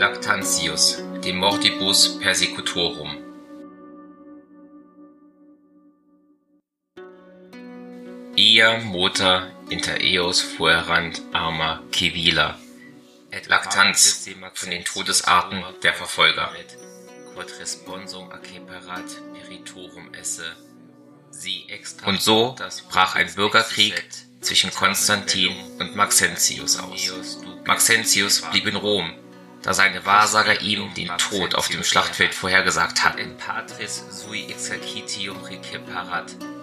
Lactantius, de mortibus persecutorum. Ia mota inter eos fuerant arma civila. Et lactanz von den Todesarten der Verfolger. Quod responsum acceperat peritorum esse. Und so brach ein Bürgerkrieg zwischen Konstantin und Maxentius aus. Maxentius blieb in Rom, da seine Wahrsager ihm den Tod auf dem Schlachtfeld vorhergesagt hatten.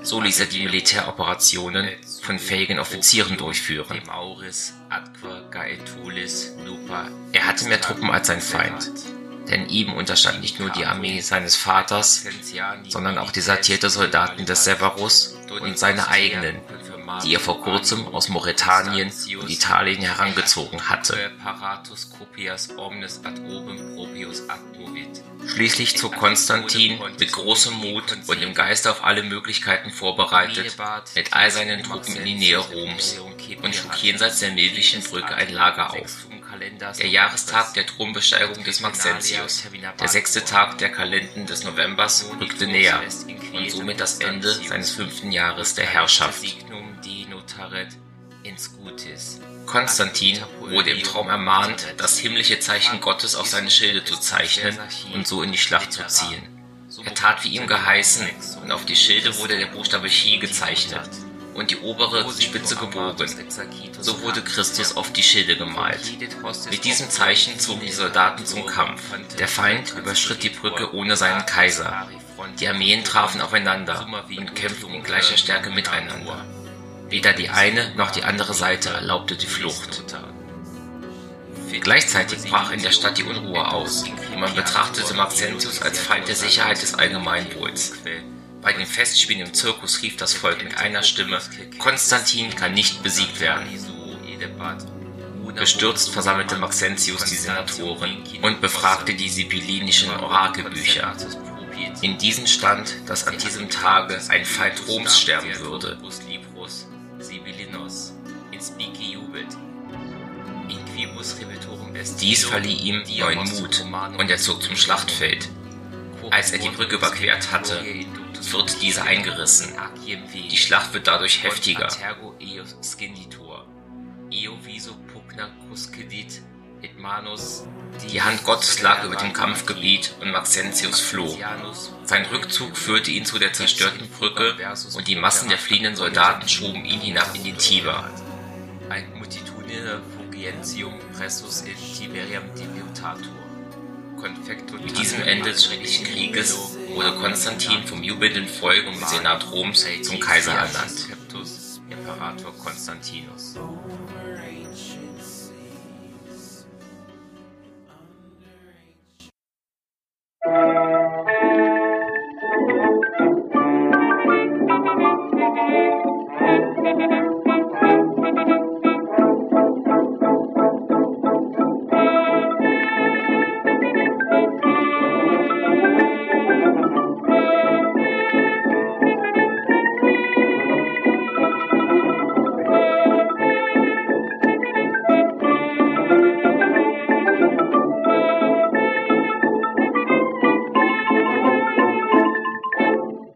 So ließ er die Militäroperationen von fähigen Offizieren durchführen. Er hatte mehr Truppen als sein Feind, denn ihm unterstand nicht nur die Armee seines Vaters, sondern auch desertierte Soldaten des Severus und seine eigenen, die er vor kurzem aus Mauretanien und Italien herangezogen hatte. Schließlich zog Konstantin mit großem Mut und im Geiste auf alle Möglichkeiten vorbereitet mit all seinen Truppen in die Nähe Roms und schlug jenseits der Milvischen Brücke ein Lager auf. Der Jahrestag der Thronbesteigung des Maxentius, der sechste Tag der Kalenden des Novembers, rückte näher und somit das Ende seines fünften Jahres der Herrschaft. Konstantin wurde im Traum ermahnt, das himmlische Zeichen Gottes auf seine Schilde zu zeichnen und so in die Schlacht zu ziehen. Er tat wie ihm geheißen, und auf die Schilde wurde der Buchstabe Chi gezeichnet und die obere Spitze gebogen. So wurde Christus auf die Schilde gemalt. Mit diesem Zeichen zogen die Soldaten zum Kampf. Der Feind überschritt die Brücke ohne seinen Kaiser. Die Armeen trafen aufeinander und kämpften in gleicher Stärke miteinander. Weder die eine noch die andere Seite erlaubte die Flucht. Gleichzeitig brach in der Stadt die Unruhe aus und man betrachtete Maxentius als Feind der Sicherheit des Allgemeinwohls. Bei den Festspielen im Zirkus rief das Volk mit einer Stimme, Konstantin kann nicht besiegt werden. Bestürzt versammelte Maxentius die Senatoren und befragte die sibyllinischen Orakelbücher. In diesen stand, dass an diesem Tage ein Feind Roms sterben würde. Dies verlieh ihm neuen Mut und er zog zum Schlachtfeld. Als er die Brücke überquert hatte, wird diese eingerissen. Die Schlacht wird dadurch heftiger. Die Hand Gottes lag über dem Kampfgebiet und Maxentius floh. Sein Rückzug führte ihn zu der zerstörten Brücke und die Massen der fliehenden Soldaten schoben ihn hinab in die Tiber. Mit diesem Ende des schrecklichen Krieges wurde Konstantin vom jubelnden Volk und Senat Roms zum Kaiser ernannt. Imperator Konstantinus.